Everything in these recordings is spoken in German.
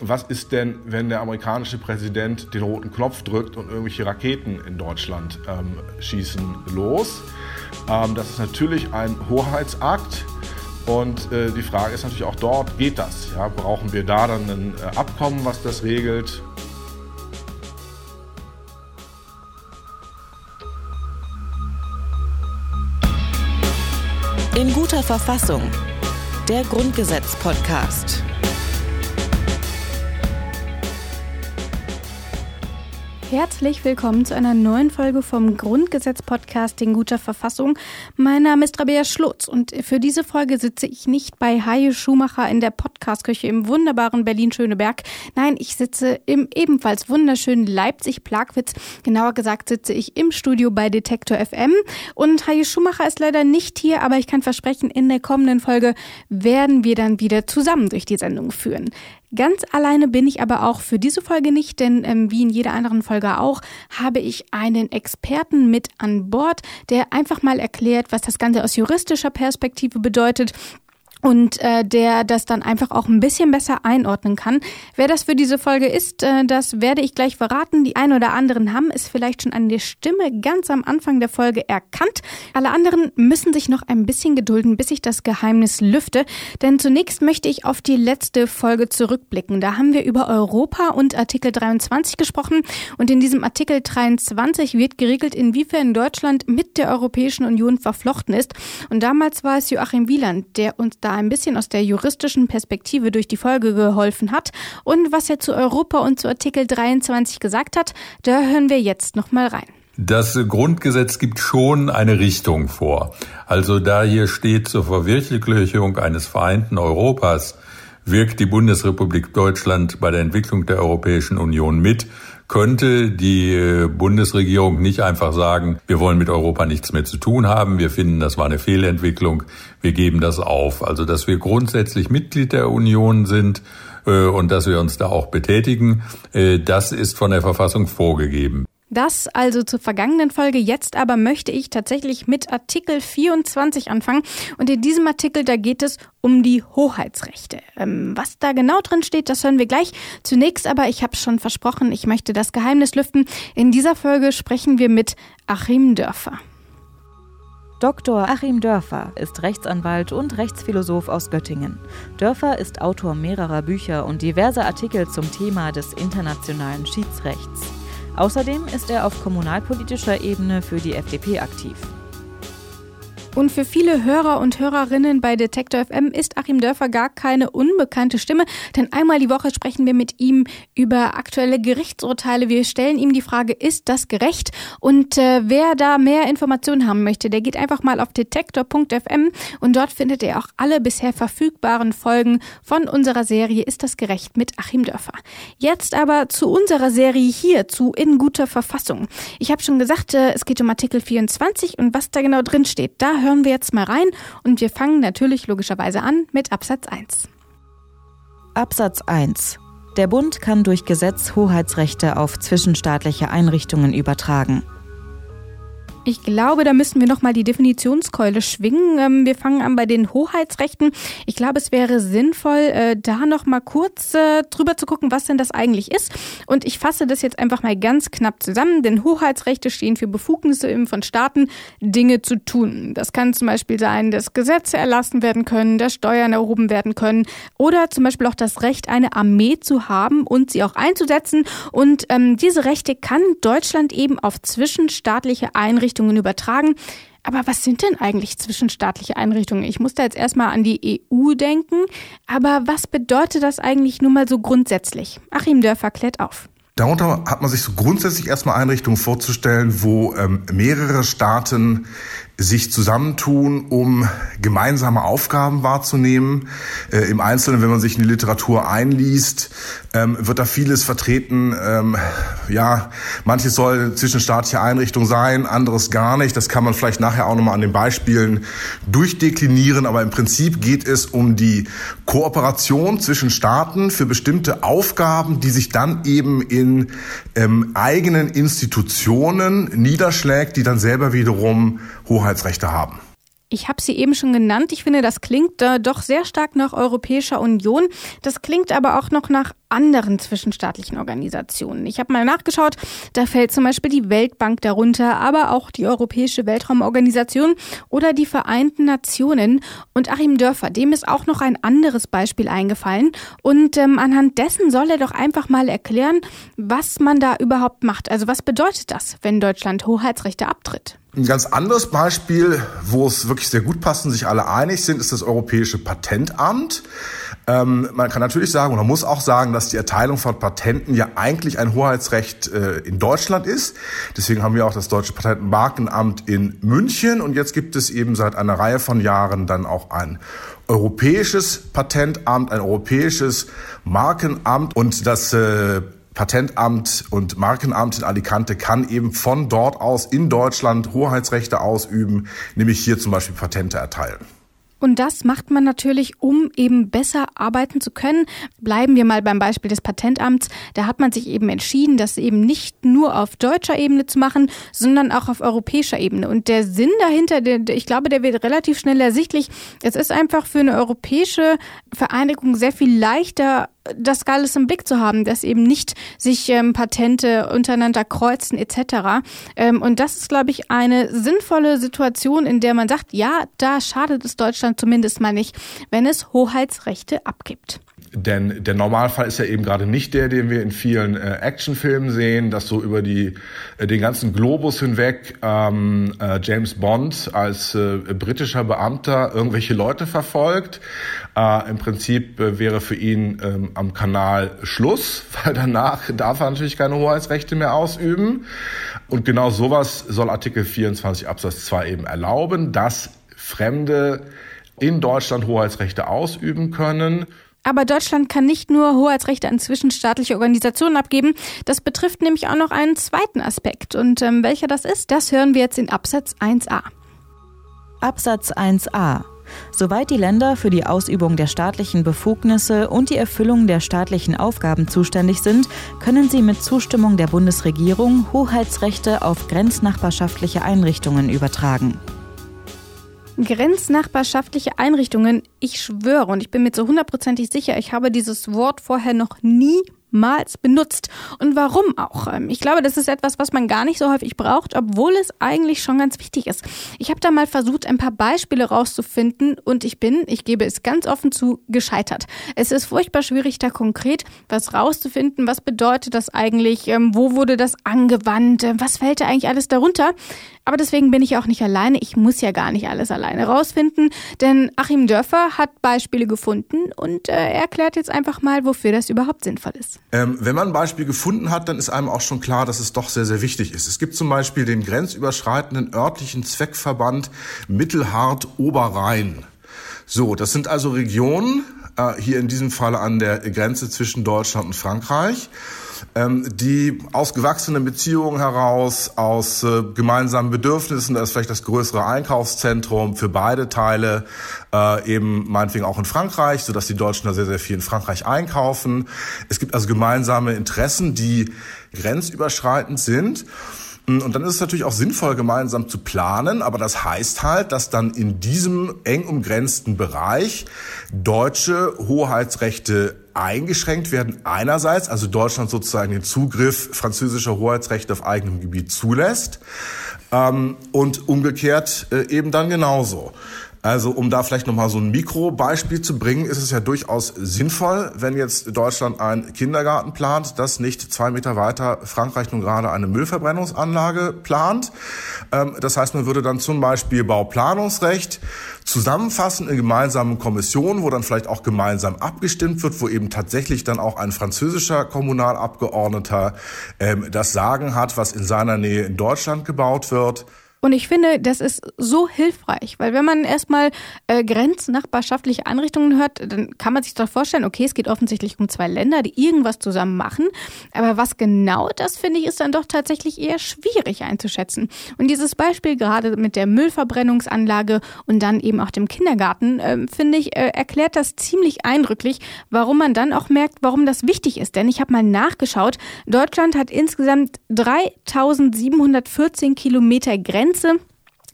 was ist denn, wenn der amerikanische Präsident den roten Knopf drückt und irgendwelche Raketen in Deutschland ähm, schießen los? Ähm, das ist natürlich ein Hoheitsakt. Und äh, die Frage ist natürlich auch dort, geht das? Ja? Brauchen wir da dann ein äh, Abkommen, was das regelt? In guter Verfassung. Der Grundgesetz-Podcast. Herzlich willkommen zu einer neuen Folge vom Grundgesetz-Podcast in guter Verfassung. Mein Name ist Rabea Schlotz und für diese Folge sitze ich nicht bei Haie Schumacher in der Podcastküche im wunderbaren Berlin-Schöneberg. Nein, ich sitze im ebenfalls wunderschönen Leipzig-Plagwitz. Genauer gesagt sitze ich im Studio bei Detektor FM und Haie Schumacher ist leider nicht hier, aber ich kann versprechen, in der kommenden Folge werden wir dann wieder zusammen durch die Sendung führen. Ganz alleine bin ich aber auch für diese Folge nicht, denn ähm, wie in jeder anderen Folge auch, habe ich einen Experten mit an Bord, der einfach mal erklärt, was das Ganze aus juristischer Perspektive bedeutet und äh, der das dann einfach auch ein bisschen besser einordnen kann. Wer das für diese Folge ist, äh, das werde ich gleich verraten. Die ein oder anderen haben es vielleicht schon an der Stimme ganz am Anfang der Folge erkannt. Alle anderen müssen sich noch ein bisschen gedulden, bis ich das Geheimnis lüfte. Denn zunächst möchte ich auf die letzte Folge zurückblicken. Da haben wir über Europa und Artikel 23 gesprochen. Und in diesem Artikel 23 wird geregelt, inwiefern Deutschland mit der Europäischen Union verflochten ist. Und damals war es Joachim Wieland, der uns da ein bisschen aus der juristischen Perspektive durch die Folge geholfen hat. Und was er zu Europa und zu Artikel 23 gesagt hat, da hören wir jetzt nochmal rein. Das Grundgesetz gibt schon eine Richtung vor. Also da hier steht zur Verwirklichung eines vereinten Europas, wirkt die Bundesrepublik Deutschland bei der Entwicklung der Europäischen Union mit, könnte die äh, Bundesregierung nicht einfach sagen, wir wollen mit Europa nichts mehr zu tun haben, wir finden, das war eine Fehlentwicklung, wir geben das auf. Also dass wir grundsätzlich Mitglied der Union sind äh, und dass wir uns da auch betätigen, äh, das ist von der Verfassung vorgegeben. Das also zur vergangenen Folge. Jetzt aber möchte ich tatsächlich mit Artikel 24 anfangen. Und in diesem Artikel, da geht es um die Hoheitsrechte. Ähm, was da genau drin steht, das hören wir gleich. Zunächst aber, ich habe schon versprochen, ich möchte das Geheimnis lüften. In dieser Folge sprechen wir mit Achim Dörfer. Dr. Achim Dörfer ist Rechtsanwalt und Rechtsphilosoph aus Göttingen. Dörfer ist Autor mehrerer Bücher und diverser Artikel zum Thema des internationalen Schiedsrechts. Außerdem ist er auf kommunalpolitischer Ebene für die FDP aktiv. Und für viele Hörer und Hörerinnen bei Detektor FM ist Achim Dörfer gar keine unbekannte Stimme, denn einmal die Woche sprechen wir mit ihm über aktuelle Gerichtsurteile. Wir stellen ihm die Frage, ist das gerecht? Und äh, wer da mehr Informationen haben möchte, der geht einfach mal auf detektor.fm und dort findet er auch alle bisher verfügbaren Folgen von unserer Serie Ist das gerecht mit Achim Dörfer. Jetzt aber zu unserer Serie hier, zu In guter Verfassung. Ich habe schon gesagt, äh, es geht um Artikel 24 und was da genau drin steht. Da hören wir jetzt mal rein und wir fangen natürlich logischerweise an mit Absatz 1. Absatz 1. Der Bund kann durch Gesetz Hoheitsrechte auf zwischenstaatliche Einrichtungen übertragen. Ich glaube, da müssten wir nochmal die Definitionskeule schwingen. Ähm, wir fangen an bei den Hoheitsrechten. Ich glaube, es wäre sinnvoll, äh, da nochmal kurz äh, drüber zu gucken, was denn das eigentlich ist. Und ich fasse das jetzt einfach mal ganz knapp zusammen, denn Hoheitsrechte stehen für Befugnisse von Staaten, Dinge zu tun. Das kann zum Beispiel sein, dass Gesetze erlassen werden können, dass Steuern erhoben werden können oder zum Beispiel auch das Recht, eine Armee zu haben und sie auch einzusetzen. Und ähm, diese Rechte kann Deutschland eben auf zwischenstaatliche Einrichtungen Einrichtungen übertragen. Aber was sind denn eigentlich zwischenstaatliche Einrichtungen? Ich muss da jetzt erstmal an die EU denken. Aber was bedeutet das eigentlich nur mal so grundsätzlich? Achim Dörfer klärt auf. Darunter hat man sich so grundsätzlich erstmal Einrichtungen vorzustellen, wo ähm, mehrere Staaten sich zusammentun, um gemeinsame Aufgaben wahrzunehmen. Äh, Im Einzelnen, wenn man sich in die Literatur einliest, ähm, wird da vieles vertreten. Ähm, ja, manches soll zwischenstaatliche Einrichtung sein, anderes gar nicht. Das kann man vielleicht nachher auch nochmal an den Beispielen durchdeklinieren. Aber im Prinzip geht es um die Kooperation zwischen Staaten für bestimmte Aufgaben, die sich dann eben in ähm, eigenen Institutionen niederschlägt, die dann selber wiederum Hoheitsrechte haben. Ich habe sie eben schon genannt. Ich finde, das klingt äh, doch sehr stark nach Europäischer Union. Das klingt aber auch noch nach anderen zwischenstaatlichen Organisationen. Ich habe mal nachgeschaut, da fällt zum Beispiel die Weltbank darunter, aber auch die Europäische Weltraumorganisation oder die Vereinten Nationen. Und Achim Dörfer, dem ist auch noch ein anderes Beispiel eingefallen. Und ähm, anhand dessen soll er doch einfach mal erklären, was man da überhaupt macht. Also was bedeutet das, wenn Deutschland Hoheitsrechte abtritt? Ein ganz anderes Beispiel, wo es wirklich sehr gut passt und sich alle einig sind, ist das Europäische Patentamt. Ähm, man kann natürlich sagen, oder muss auch sagen, dass die Erteilung von Patenten ja eigentlich ein Hoheitsrecht äh, in Deutschland ist. Deswegen haben wir auch das Deutsche Patentmarkenamt in München und jetzt gibt es eben seit einer Reihe von Jahren dann auch ein europäisches Patentamt, ein europäisches Markenamt und das äh, Patentamt und Markenamt in Alicante kann eben von dort aus in Deutschland Hoheitsrechte ausüben, nämlich hier zum Beispiel Patente erteilen. Und das macht man natürlich, um eben besser arbeiten zu können. Bleiben wir mal beim Beispiel des Patentamts. Da hat man sich eben entschieden, das eben nicht nur auf deutscher Ebene zu machen, sondern auch auf europäischer Ebene. Und der Sinn dahinter, ich glaube, der wird relativ schnell ersichtlich. Es ist einfach für eine europäische Vereinigung sehr viel leichter, das alles im Blick zu haben, dass eben nicht sich ähm, Patente untereinander kreuzen etc. Ähm, und das ist, glaube ich, eine sinnvolle Situation, in der man sagt, ja, da schadet es Deutschland zumindest mal nicht, wenn es Hoheitsrechte abgibt. Denn der Normalfall ist ja eben gerade nicht der, den wir in vielen äh, Actionfilmen sehen, dass so über die, äh, den ganzen Globus hinweg ähm, äh, James Bond als äh, britischer Beamter irgendwelche Leute verfolgt. Äh, Im Prinzip äh, wäre für ihn ähm, am Kanal Schluss, weil danach darf er natürlich keine Hoheitsrechte mehr ausüben. Und genau sowas soll Artikel 24 Absatz 2 eben erlauben, dass Fremde in Deutschland Hoheitsrechte ausüben können. Aber Deutschland kann nicht nur Hoheitsrechte an zwischenstaatliche Organisationen abgeben. Das betrifft nämlich auch noch einen zweiten Aspekt. Und ähm, welcher das ist, das hören wir jetzt in Absatz 1a. Absatz 1a. Soweit die Länder für die Ausübung der staatlichen Befugnisse und die Erfüllung der staatlichen Aufgaben zuständig sind, können sie mit Zustimmung der Bundesregierung Hoheitsrechte auf grenznachbarschaftliche Einrichtungen übertragen. Grenznachbarschaftliche Einrichtungen, ich schwöre und ich bin mir zu hundertprozentig sicher, ich habe dieses Wort vorher noch nie niemals benutzt. Und warum auch? Ähm, ich glaube, das ist etwas, was man gar nicht so häufig braucht, obwohl es eigentlich schon ganz wichtig ist. Ich habe da mal versucht, ein paar Beispiele rauszufinden und ich bin, ich gebe es ganz offen zu, gescheitert. Es ist furchtbar schwierig, da konkret was rauszufinden. Was bedeutet das eigentlich? Ähm, wo wurde das angewandt? Ähm, was fällt da eigentlich alles darunter? Aber deswegen bin ich auch nicht alleine. Ich muss ja gar nicht alles alleine rausfinden, denn Achim Dörfer hat Beispiele gefunden und äh, er erklärt jetzt einfach mal, wofür das überhaupt sinnvoll ist. Ähm, wenn man ein Beispiel gefunden hat, dann ist einem auch schon klar, dass es doch sehr, sehr wichtig ist. Es gibt zum Beispiel den grenzüberschreitenden örtlichen Zweckverband Mittelhart-Oberrhein. So, das sind also Regionen, äh, hier in diesem Falle an der Grenze zwischen Deutschland und Frankreich ähm, die aus gewachsenen Beziehungen heraus, aus äh, gemeinsamen Bedürfnissen, da ist vielleicht das größere Einkaufszentrum für beide Teile, äh, eben meinetwegen auch in Frankreich, sodass die Deutschen da sehr, sehr viel in Frankreich einkaufen. Es gibt also gemeinsame Interessen, die grenzüberschreitend sind. Und dann ist es natürlich auch sinnvoll, gemeinsam zu planen, aber das heißt halt, dass dann in diesem eng umgrenzten Bereich deutsche Hoheitsrechte eingeschränkt werden. Einerseits, also Deutschland sozusagen den Zugriff französischer Hoheitsrechte auf eigenem Gebiet zulässt ähm, und umgekehrt äh, eben dann genauso. Also um da vielleicht nochmal so ein Mikrobeispiel zu bringen, ist es ja durchaus sinnvoll, wenn jetzt Deutschland einen Kindergarten plant, dass nicht zwei Meter weiter Frankreich nun gerade eine Müllverbrennungsanlage plant. Ähm, das heißt, man würde dann zum Beispiel Bauplanungsrecht zusammenfassen in gemeinsamen Kommissionen, wo dann vielleicht auch gemeinsam abgestimmt wird, wo eben tatsächlich dann auch ein französischer Kommunalabgeordneter ähm, das Sagen hat, was in seiner Nähe in Deutschland gebaut wird. Und ich finde, das ist so hilfreich, weil wenn man erstmal äh, grenznachbarschaftliche Einrichtungen hört, dann kann man sich doch vorstellen, okay, es geht offensichtlich um zwei Länder, die irgendwas zusammen machen. Aber was genau das finde ich, ist dann doch tatsächlich eher schwierig einzuschätzen. Und dieses Beispiel gerade mit der Müllverbrennungsanlage und dann eben auch dem Kindergarten, äh, finde ich, äh, erklärt das ziemlich eindrücklich, warum man dann auch merkt, warum das wichtig ist. Denn ich habe mal nachgeschaut, Deutschland hat insgesamt 3714 Kilometer Grenze Grenze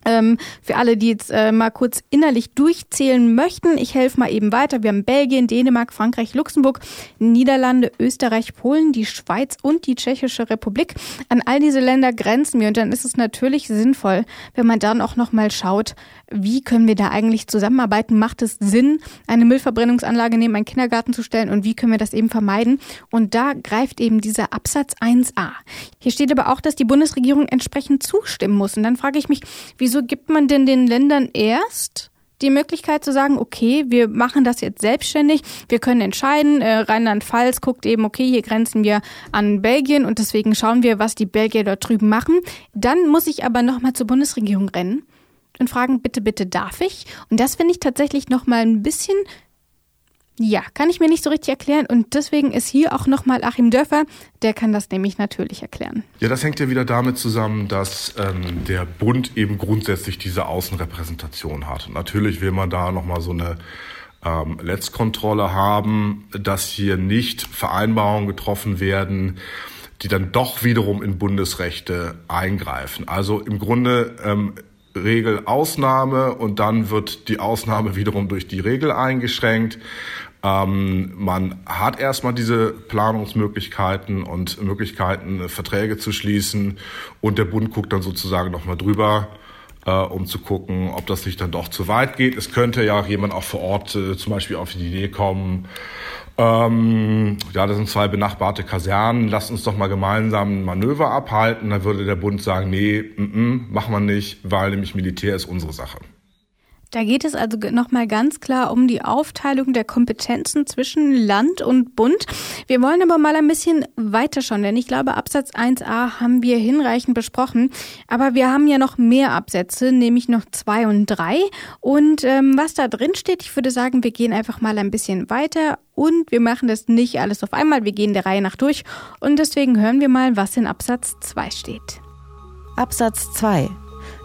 Ähm, für alle, die jetzt äh, mal kurz innerlich durchzählen möchten, ich helfe mal eben weiter. Wir haben Belgien, Dänemark, Frankreich, Luxemburg, Niederlande, Österreich, Polen, die Schweiz und die Tschechische Republik. An all diese Länder grenzen wir und dann ist es natürlich sinnvoll, wenn man dann auch noch mal schaut, wie können wir da eigentlich zusammenarbeiten? Macht es Sinn, eine Müllverbrennungsanlage neben einen Kindergarten zu stellen und wie können wir das eben vermeiden? Und da greift eben dieser Absatz 1a. Hier steht aber auch, dass die Bundesregierung entsprechend zustimmen muss. Und dann frage ich mich, wieso wieso gibt man denn den Ländern erst die Möglichkeit zu sagen, okay, wir machen das jetzt selbstständig, wir können entscheiden, äh, Rheinland-Pfalz guckt eben, okay, hier grenzen wir an Belgien und deswegen schauen wir, was die Belgier dort drüben machen. Dann muss ich aber nochmal zur Bundesregierung rennen und fragen, bitte, bitte darf ich? Und das finde ich tatsächlich nochmal ein bisschen ja, kann ich mir nicht so richtig erklären und deswegen ist hier auch nochmal Achim Dörfer, der kann das nämlich natürlich erklären. Ja, das hängt ja wieder damit zusammen, dass ähm, der Bund eben grundsätzlich diese Außenrepräsentation hat. Natürlich will man da nochmal so eine ähm, Letztkontrolle haben, dass hier nicht Vereinbarungen getroffen werden, die dann doch wiederum in Bundesrechte eingreifen. Also im Grunde ähm, Regel Ausnahme und dann wird die Ausnahme wiederum durch die Regel eingeschränkt. Ähm, man hat erstmal diese Planungsmöglichkeiten und Möglichkeiten, Verträge zu schließen und der Bund guckt dann sozusagen nochmal drüber, äh, um zu gucken, ob das nicht dann doch zu weit geht. Es könnte ja jemand auch vor Ort äh, zum Beispiel auf die Idee kommen, ähm, ja, das sind zwei benachbarte Kasernen, lasst uns doch mal gemeinsam ein Manöver abhalten. Da würde der Bund sagen, nee, m -m, machen wir nicht, weil nämlich Militär ist unsere Sache. Da geht es also nochmal ganz klar um die Aufteilung der Kompetenzen zwischen Land und Bund. Wir wollen aber mal ein bisschen weiterschauen, denn ich glaube, Absatz 1a haben wir hinreichend besprochen. Aber wir haben ja noch mehr Absätze, nämlich noch zwei und drei. Und ähm, was da drin steht, ich würde sagen, wir gehen einfach mal ein bisschen weiter und wir machen das nicht alles auf einmal. Wir gehen der Reihe nach durch. Und deswegen hören wir mal, was in Absatz 2 steht. Absatz 2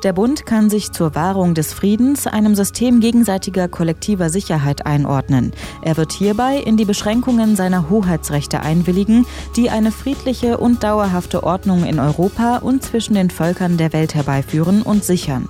der Bund kann sich zur Wahrung des Friedens einem System gegenseitiger kollektiver Sicherheit einordnen. Er wird hierbei in die Beschränkungen seiner Hoheitsrechte einwilligen, die eine friedliche und dauerhafte Ordnung in Europa und zwischen den Völkern der Welt herbeiführen und sichern.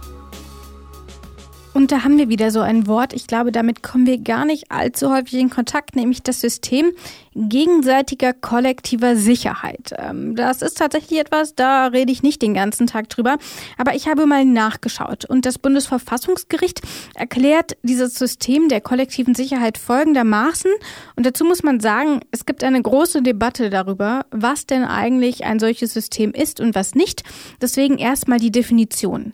Und da haben wir wieder so ein Wort, ich glaube, damit kommen wir gar nicht allzu häufig in Kontakt, nämlich das System gegenseitiger kollektiver Sicherheit. Ähm, das ist tatsächlich etwas, da rede ich nicht den ganzen Tag drüber, aber ich habe mal nachgeschaut und das Bundesverfassungsgericht erklärt dieses System der kollektiven Sicherheit folgendermaßen und dazu muss man sagen, es gibt eine große Debatte darüber, was denn eigentlich ein solches System ist und was nicht. Deswegen erstmal die Definition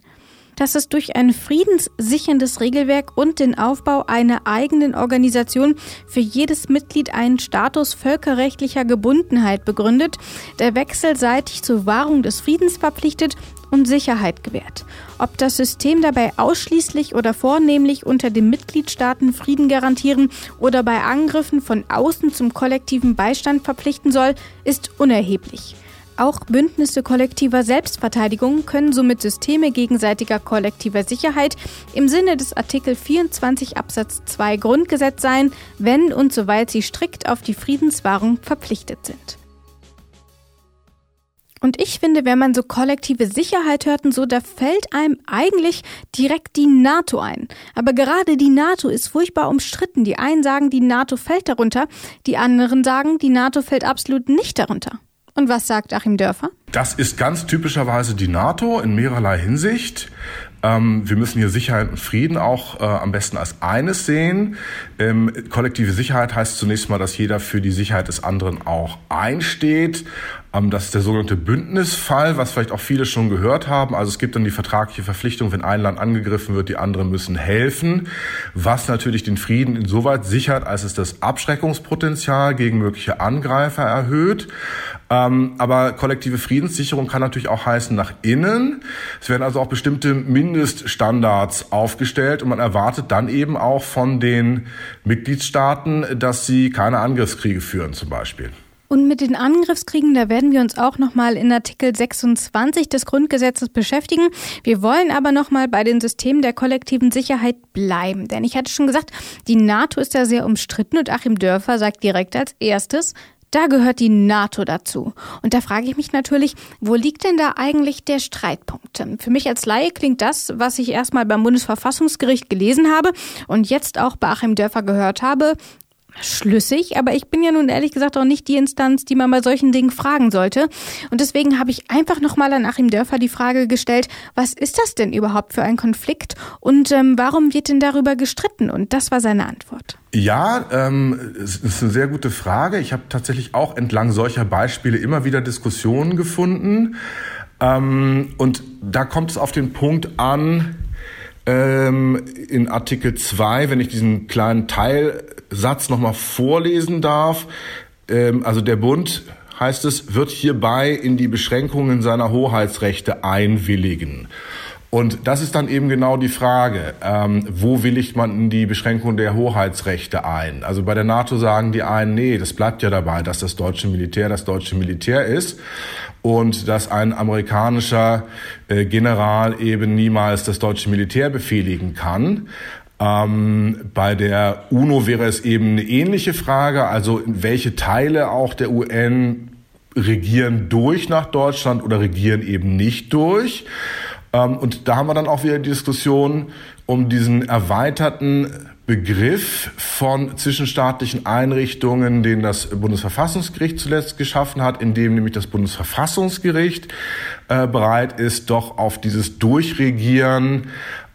dass es durch ein friedenssicherndes Regelwerk und den Aufbau einer eigenen Organisation für jedes Mitglied einen Status völkerrechtlicher Gebundenheit begründet, der wechselseitig zur Wahrung des Friedens verpflichtet und Sicherheit gewährt. Ob das System dabei ausschließlich oder vornehmlich unter den Mitgliedstaaten Frieden garantieren oder bei Angriffen von außen zum kollektiven Beistand verpflichten soll, ist unerheblich. Auch Bündnisse kollektiver Selbstverteidigung können somit Systeme gegenseitiger kollektiver Sicherheit im Sinne des Artikel 24 Absatz 2 Grundgesetz sein, wenn und soweit sie strikt auf die Friedenswahrung verpflichtet sind. Und ich finde, wenn man so kollektive Sicherheit hört und so, da fällt einem eigentlich direkt die NATO ein. Aber gerade die NATO ist furchtbar umstritten. Die einen sagen, die NATO fällt darunter, die anderen sagen, die NATO fällt absolut nicht darunter. Und was sagt Achim Dörfer? Das ist ganz typischerweise die NATO in mehrerlei Hinsicht. Ähm, wir müssen hier Sicherheit und Frieden auch äh, am besten als eines sehen. Ähm, kollektive Sicherheit heißt zunächst mal, dass jeder für die Sicherheit des anderen auch einsteht. Ähm, das ist der sogenannte Bündnisfall, was vielleicht auch viele schon gehört haben. Also es gibt dann die vertragliche Verpflichtung, wenn ein Land angegriffen wird, die anderen müssen helfen, was natürlich den Frieden insoweit sichert, als es das Abschreckungspotenzial gegen mögliche Angreifer erhöht. Ähm, aber kollektive Friedenssicherung kann natürlich auch heißen nach innen. Es werden also auch bestimmte Mindeststandards aufgestellt und man erwartet dann eben auch von den Mitgliedstaaten, dass sie keine Angriffskriege führen zum Beispiel. Und mit den Angriffskriegen, da werden wir uns auch nochmal in Artikel 26 des Grundgesetzes beschäftigen. Wir wollen aber nochmal bei den Systemen der kollektiven Sicherheit bleiben. Denn ich hatte schon gesagt, die NATO ist da sehr umstritten und Achim Dörfer sagt direkt als erstes, da gehört die NATO dazu. Und da frage ich mich natürlich, wo liegt denn da eigentlich der Streitpunkt? Für mich als Laie klingt das, was ich erstmal beim Bundesverfassungsgericht gelesen habe und jetzt auch bei Achim Dörfer gehört habe, schlüssig, aber ich bin ja nun ehrlich gesagt auch nicht die Instanz, die man bei solchen Dingen fragen sollte. Und deswegen habe ich einfach nochmal an Achim Dörfer die Frage gestellt, was ist das denn überhaupt für ein Konflikt und ähm, warum wird denn darüber gestritten? Und das war seine Antwort. Ja, ähm, es ist eine sehr gute Frage. Ich habe tatsächlich auch entlang solcher Beispiele immer wieder Diskussionen gefunden. Ähm, und da kommt es auf den Punkt an, ähm, in Artikel 2, wenn ich diesen kleinen Teilsatz nochmal vorlesen darf. Ähm, also der Bund, heißt es, wird hierbei in die Beschränkungen seiner Hoheitsrechte einwilligen. Und das ist dann eben genau die Frage, ähm, wo willigt man in die Beschränkung der Hoheitsrechte ein? Also bei der NATO sagen die einen, nee, das bleibt ja dabei, dass das deutsche Militär das deutsche Militär ist und dass ein amerikanischer äh, General eben niemals das deutsche Militär befehligen kann. Ähm, bei der UNO wäre es eben eine ähnliche Frage, also welche Teile auch der UN regieren durch nach Deutschland oder regieren eben nicht durch. Ähm, und da haben wir dann auch wieder die Diskussion um diesen erweiterten Begriff von zwischenstaatlichen Einrichtungen, den das Bundesverfassungsgericht zuletzt geschaffen hat, in dem nämlich das Bundesverfassungsgericht äh, bereit ist, doch auf dieses Durchregieren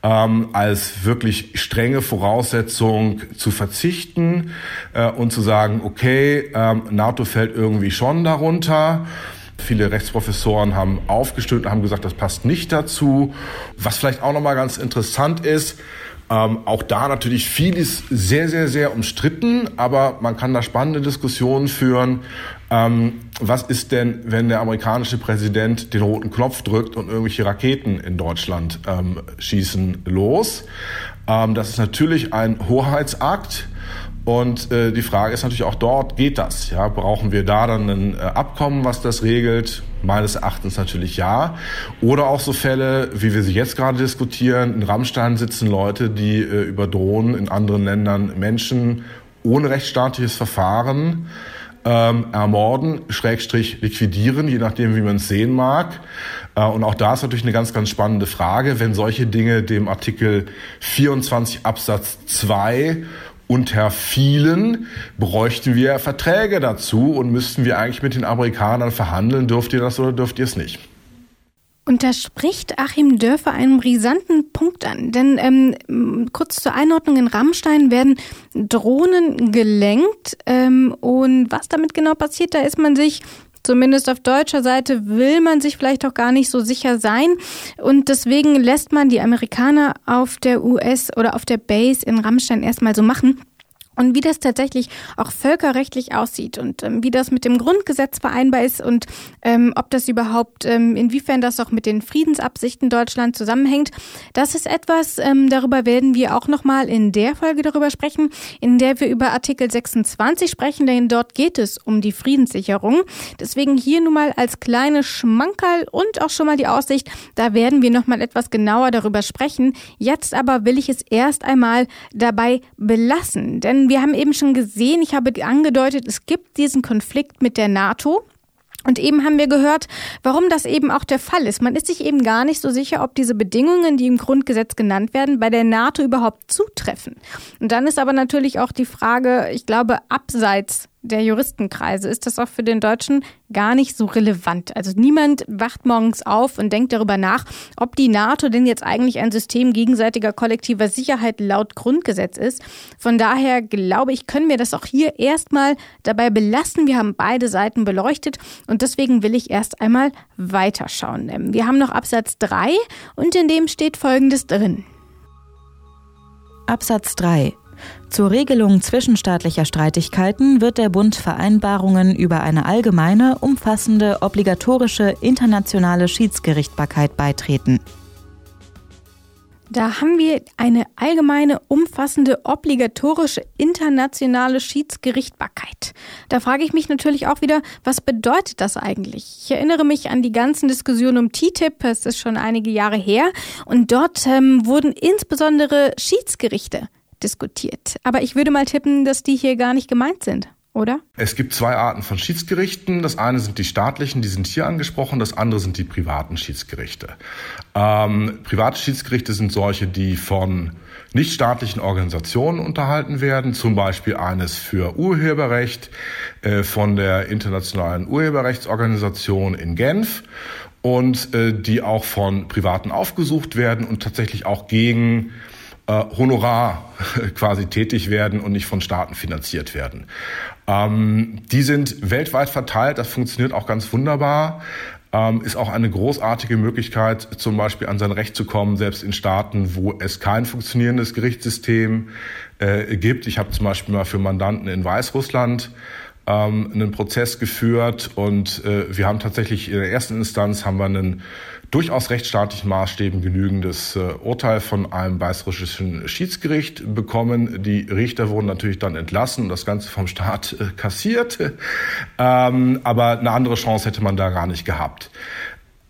ähm, als wirklich strenge Voraussetzung zu verzichten äh, und zu sagen, okay, ähm, NATO fällt irgendwie schon darunter. Viele Rechtsprofessoren haben aufgestöhnt und haben gesagt, das passt nicht dazu. Was vielleicht auch nochmal ganz interessant ist, ähm, auch da natürlich vieles sehr, sehr, sehr umstritten, aber man kann da spannende Diskussionen führen. Ähm, was ist denn, wenn der amerikanische Präsident den roten Knopf drückt und irgendwelche Raketen in Deutschland ähm, schießen los? Ähm, das ist natürlich ein Hoheitsakt. Und äh, die Frage ist natürlich auch dort, geht das? Ja, brauchen wir da dann ein äh, Abkommen, was das regelt? Meines Erachtens natürlich ja. Oder auch so Fälle, wie wir sie jetzt gerade diskutieren. In Rammstein sitzen Leute, die äh, über Drohnen in anderen Ländern Menschen ohne rechtsstaatliches Verfahren ähm, ermorden, Schrägstrich liquidieren, je nachdem, wie man es sehen mag. Äh, und auch da ist natürlich eine ganz, ganz spannende Frage, wenn solche Dinge dem Artikel 24 Absatz 2 unter vielen bräuchten wir Verträge dazu und müssten wir eigentlich mit den Amerikanern verhandeln, dürft ihr das oder dürft ihr es nicht? Und da spricht Achim Dörfer einen brisanten Punkt an. Denn ähm, kurz zur Einordnung, in Rammstein werden Drohnen gelenkt. Ähm, und was damit genau passiert, da ist man sich Zumindest auf deutscher Seite will man sich vielleicht auch gar nicht so sicher sein. Und deswegen lässt man die Amerikaner auf der US oder auf der Base in Rammstein erstmal so machen. Und wie das tatsächlich auch völkerrechtlich aussieht und ähm, wie das mit dem Grundgesetz vereinbar ist und ähm, ob das überhaupt, ähm, inwiefern das auch mit den Friedensabsichten Deutschland zusammenhängt, das ist etwas, ähm, darüber werden wir auch nochmal in der Folge darüber sprechen, in der wir über Artikel 26 sprechen, denn dort geht es um die Friedenssicherung. Deswegen hier nun mal als kleine Schmankerl und auch schon mal die Aussicht, da werden wir nochmal etwas genauer darüber sprechen. Jetzt aber will ich es erst einmal dabei belassen, denn wir haben eben schon gesehen, ich habe angedeutet, es gibt diesen Konflikt mit der NATO. Und eben haben wir gehört, warum das eben auch der Fall ist. Man ist sich eben gar nicht so sicher, ob diese Bedingungen, die im Grundgesetz genannt werden, bei der NATO überhaupt zutreffen. Und dann ist aber natürlich auch die Frage, ich glaube, abseits der Juristenkreise ist das auch für den Deutschen gar nicht so relevant. Also niemand wacht morgens auf und denkt darüber nach, ob die NATO denn jetzt eigentlich ein System gegenseitiger kollektiver Sicherheit laut Grundgesetz ist. Von daher glaube ich, können wir das auch hier erstmal dabei belassen. Wir haben beide Seiten beleuchtet und deswegen will ich erst einmal weiterschauen. Wir haben noch Absatz 3 und in dem steht Folgendes drin. Absatz 3 zur Regelung zwischenstaatlicher Streitigkeiten wird der Bund Vereinbarungen über eine allgemeine, umfassende, obligatorische internationale Schiedsgerichtbarkeit beitreten. Da haben wir eine allgemeine, umfassende, obligatorische internationale Schiedsgerichtbarkeit. Da frage ich mich natürlich auch wieder, was bedeutet das eigentlich? Ich erinnere mich an die ganzen Diskussionen um TTIP, es ist schon einige Jahre her, und dort ähm, wurden insbesondere Schiedsgerichte diskutiert. Aber ich würde mal tippen, dass die hier gar nicht gemeint sind, oder? Es gibt zwei Arten von Schiedsgerichten. Das eine sind die staatlichen, die sind hier angesprochen. Das andere sind die privaten Schiedsgerichte. Ähm, private Schiedsgerichte sind solche, die von nichtstaatlichen Organisationen unterhalten werden, zum Beispiel eines für Urheberrecht äh, von der Internationalen Urheberrechtsorganisation in Genf und äh, die auch von Privaten aufgesucht werden und tatsächlich auch gegen äh, Honorar quasi tätig werden und nicht von Staaten finanziert werden. Ähm, die sind weltweit verteilt, das funktioniert auch ganz wunderbar. Ähm, ist auch eine großartige Möglichkeit, zum Beispiel an sein Recht zu kommen, selbst in Staaten, wo es kein funktionierendes Gerichtssystem äh, gibt. Ich habe zum Beispiel mal für Mandanten in Weißrussland ähm, einen Prozess geführt und äh, wir haben tatsächlich in der ersten Instanz haben wir einen durchaus rechtsstaatlichen Maßstäben genügendes äh, Urteil von einem weißrussischen Schiedsgericht bekommen. Die Richter wurden natürlich dann entlassen und das Ganze vom Staat äh, kassiert. Ähm, aber eine andere Chance hätte man da gar nicht gehabt.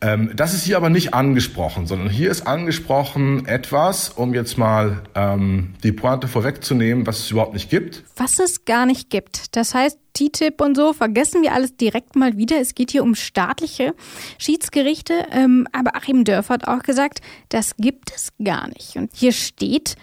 Ähm, das ist hier aber nicht angesprochen, sondern hier ist angesprochen etwas, um jetzt mal ähm, die Pointe vorwegzunehmen, was es überhaupt nicht gibt. Was es gar nicht gibt. Das heißt, TTIP und so vergessen wir alles direkt mal wieder. Es geht hier um staatliche Schiedsgerichte. Ähm, aber Achim Dörfer hat auch gesagt, das gibt es gar nicht. Und hier steht,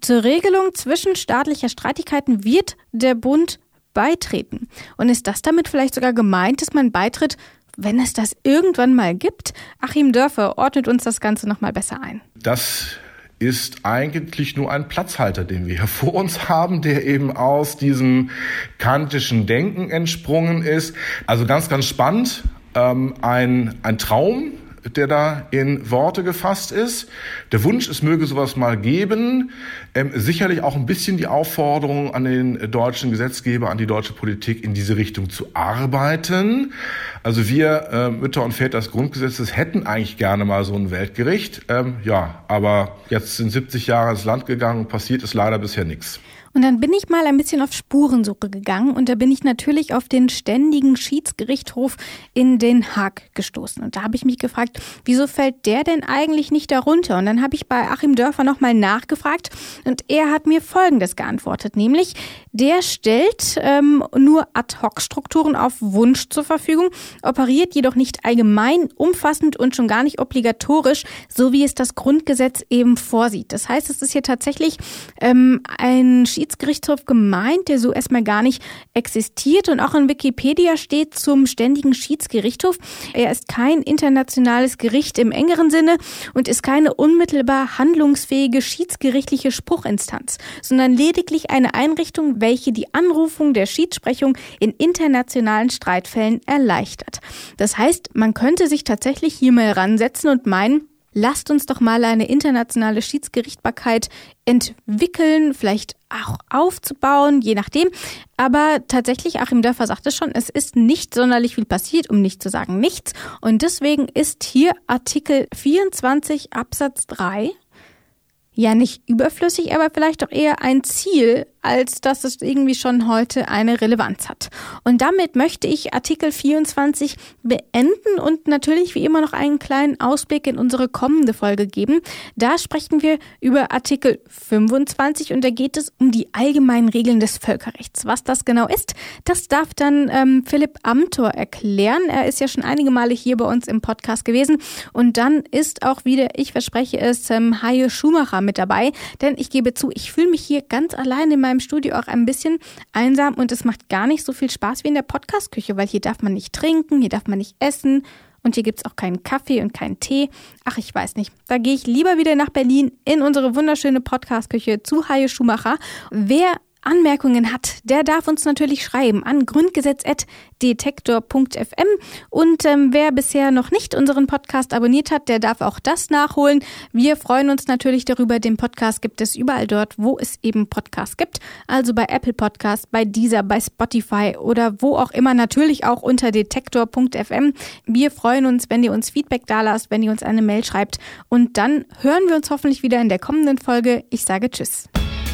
zur Regelung zwischenstaatlicher Streitigkeiten wird der Bund beitreten. Und ist das damit vielleicht sogar gemeint, dass man beitritt, wenn es das irgendwann mal gibt? Achim Dörfer ordnet uns das Ganze nochmal besser ein. Das ist eigentlich nur ein Platzhalter, den wir hier vor uns haben, der eben aus diesem kantischen Denken entsprungen ist. Also ganz, ganz spannend. Ähm, ein, ein Traum, der da in Worte gefasst ist. Der Wunsch, es möge sowas mal geben. Ähm, sicherlich auch ein bisschen die Aufforderung an den deutschen Gesetzgeber, an die deutsche Politik, in diese Richtung zu arbeiten. Also wir äh, Mütter und Väter des Grundgesetzes hätten eigentlich gerne mal so ein Weltgericht. Ähm, ja, aber jetzt sind 70 Jahre ins Land gegangen und passiert ist leider bisher nichts. Und dann bin ich mal ein bisschen auf Spurensuche gegangen und da bin ich natürlich auf den ständigen Schiedsgerichtshof in Den Haag gestoßen. Und da habe ich mich gefragt, wieso fällt der denn eigentlich nicht darunter? Und dann habe ich bei Achim Dörfer nochmal nachgefragt und er hat mir Folgendes geantwortet, nämlich der stellt ähm, nur Ad-Hoc-Strukturen auf Wunsch zur Verfügung, operiert jedoch nicht allgemein, umfassend und schon gar nicht obligatorisch, so wie es das Grundgesetz eben vorsieht. Das heißt, es ist hier tatsächlich ähm, ein Schiedsgerichtshof gemeint, der so erstmal gar nicht existiert. Und auch in Wikipedia steht zum ständigen Schiedsgerichtshof. Er ist kein internationales Gericht im engeren Sinne und ist keine unmittelbar handlungsfähige schiedsgerichtliche Spruchinstanz, sondern lediglich eine Einrichtung, welche die Anrufung der Schiedsprechung in internationalen Streitfällen erleichtert. Das heißt, man könnte sich tatsächlich hier mal ransetzen und meinen, lasst uns doch mal eine internationale Schiedsgerichtbarkeit entwickeln, vielleicht auch aufzubauen, je nachdem. Aber tatsächlich, Achim Dörfer sagte schon, es ist nicht sonderlich viel passiert, um nicht zu sagen nichts. Und deswegen ist hier Artikel 24 Absatz 3 ja nicht überflüssig, aber vielleicht doch eher ein Ziel, als dass es irgendwie schon heute eine Relevanz hat. Und damit möchte ich Artikel 24 beenden und natürlich wie immer noch einen kleinen Ausblick in unsere kommende Folge geben. Da sprechen wir über Artikel 25 und da geht es um die allgemeinen Regeln des Völkerrechts. Was das genau ist, das darf dann ähm, Philipp Amthor erklären. Er ist ja schon einige Male hier bei uns im Podcast gewesen und dann ist auch wieder, ich verspreche es, ähm, Haie Schumacher mit dabei, denn ich gebe zu, ich fühle mich hier ganz allein in meinem Studio auch ein bisschen einsam und es macht gar nicht so viel Spaß wie in der Podcastküche, weil hier darf man nicht trinken, hier darf man nicht essen und hier gibt es auch keinen Kaffee und keinen Tee. Ach, ich weiß nicht. Da gehe ich lieber wieder nach Berlin in unsere wunderschöne Podcastküche zu Haie Schumacher. Wer Anmerkungen hat, der darf uns natürlich schreiben an grundgesetz.detektor.fm. Und ähm, wer bisher noch nicht unseren Podcast abonniert hat, der darf auch das nachholen. Wir freuen uns natürlich darüber. Den Podcast gibt es überall dort, wo es eben Podcasts gibt. Also bei Apple Podcast, bei Deezer, bei Spotify oder wo auch immer. Natürlich auch unter detektor.fm. Wir freuen uns, wenn ihr uns Feedback da lasst, wenn ihr uns eine Mail schreibt. Und dann hören wir uns hoffentlich wieder in der kommenden Folge. Ich sage Tschüss.